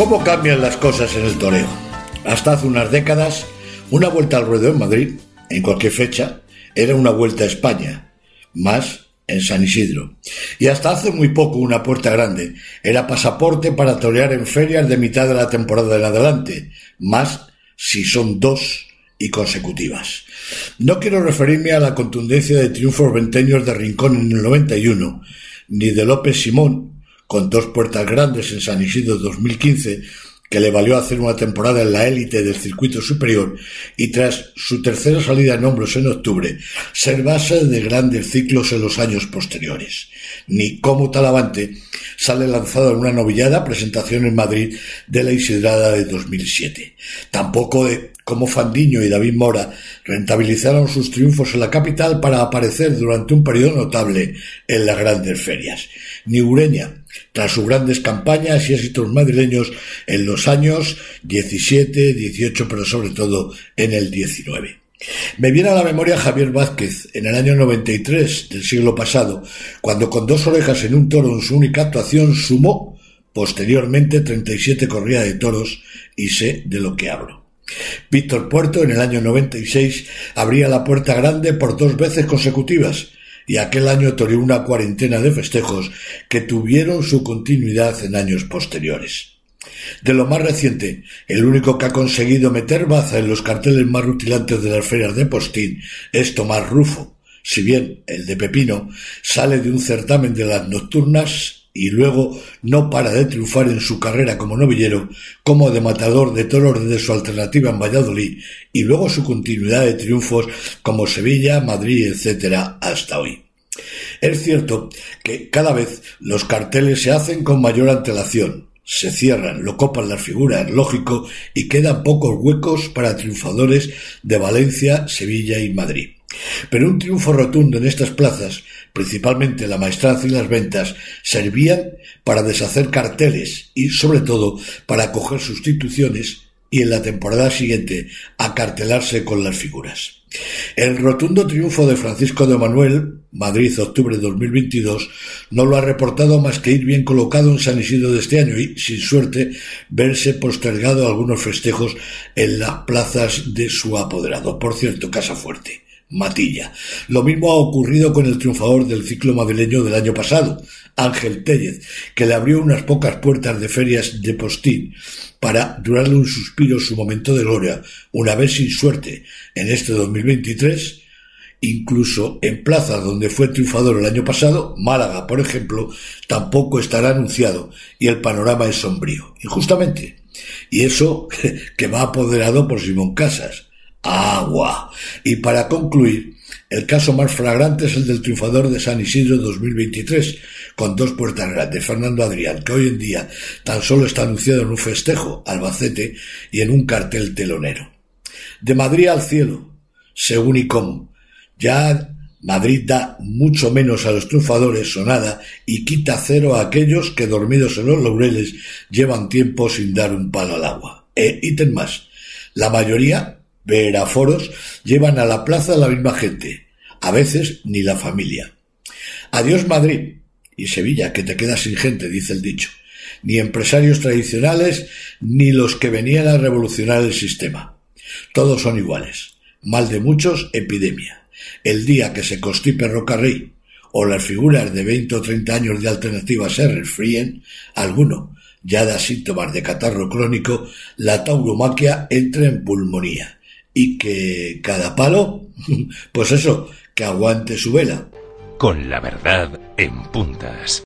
¿Cómo cambian las cosas en el toreo? Hasta hace unas décadas, una vuelta al ruedo en Madrid, en cualquier fecha, era una vuelta a España, más en San Isidro. Y hasta hace muy poco una puerta grande era pasaporte para torear en ferias de mitad de la temporada en adelante, más si son dos y consecutivas. No quiero referirme a la contundencia de triunfos venteños de Rincón en el 91, ni de López Simón, con dos puertas grandes en San Isidro 2015, que le valió hacer una temporada en la élite del circuito superior y tras su tercera salida en hombros en octubre, ser base de grandes ciclos en los años posteriores. Ni como Talavante sale lanzado en una novillada presentación en Madrid de la Isidrada de 2007. Tampoco de como Fandiño y David Mora rentabilizaron sus triunfos en la capital para aparecer durante un periodo notable en las grandes ferias. Ni Ureña, tras sus grandes campañas y éxitos madrileños en los años 17, 18, pero sobre todo en el 19. Me viene a la memoria Javier Vázquez en el año 93 del siglo pasado, cuando con dos orejas en un toro en su única actuación sumó posteriormente 37 corridas de toros y sé de lo que hablo. Víctor Puerto en el año 96 abría la puerta grande por dos veces consecutivas, y aquel año toreó una cuarentena de festejos que tuvieron su continuidad en años posteriores. De lo más reciente, el único que ha conseguido meter baza en los carteles más rutilantes de las ferias de Postín es Tomás Rufo, si bien el de Pepino sale de un certamen de las nocturnas y luego no para de triunfar en su carrera como novillero, como de matador de toros de su alternativa en Valladolid, y luego su continuidad de triunfos como Sevilla, Madrid, etcétera, hasta hoy. Es cierto que cada vez los carteles se hacen con mayor antelación, se cierran, lo copan las figuras, lógico, y quedan pocos huecos para triunfadores de Valencia, Sevilla y Madrid. Pero un triunfo rotundo en estas plazas, principalmente la maestranza y las ventas, servían para deshacer carteles y, sobre todo, para acoger sustituciones y en la temporada siguiente acartelarse con las figuras. El rotundo triunfo de Francisco de Manuel, Madrid, octubre de 2022, no lo ha reportado más que ir bien colocado en San Isidro de este año y, sin suerte, verse postergado algunos festejos en las plazas de su apoderado. Por cierto, Casa Fuerte. Matilla. Lo mismo ha ocurrido con el triunfador del ciclo madrileño del año pasado, Ángel Tellez, que le abrió unas pocas puertas de ferias de postín para durarle un suspiro su momento de gloria, una vez sin suerte, en este 2023, incluso en plazas donde fue triunfador el año pasado, Málaga, por ejemplo, tampoco estará anunciado y el panorama es sombrío, injustamente. Y eso que va apoderado por Simón Casas, agua. Y para concluir, el caso más flagrante es el del triunfador de San Isidro 2023, con dos puertas grandes, Fernando Adrián, que hoy en día tan solo está anunciado en un festejo, Albacete, y en un cartel telonero. De Madrid al cielo, según cómo. Ya Madrid da mucho menos a los triunfadores o nada y quita cero a aquellos que dormidos en los laureles llevan tiempo sin dar un palo al agua. E ítem más. La mayoría veraforos llevan a la plaza la misma gente, a veces ni la familia. Adiós Madrid y Sevilla, que te quedas sin gente, dice el dicho. Ni empresarios tradicionales, ni los que venían a revolucionar el sistema. Todos son iguales. Mal de muchos, epidemia. El día que se constipe Rocarrey o las figuras de veinte o treinta años de alternativa se resfríen, alguno ya da síntomas de catarro crónico, la tauromaquia entra en pulmonía y que cada palo, pues eso, que aguante su vela. Con la verdad en puntas.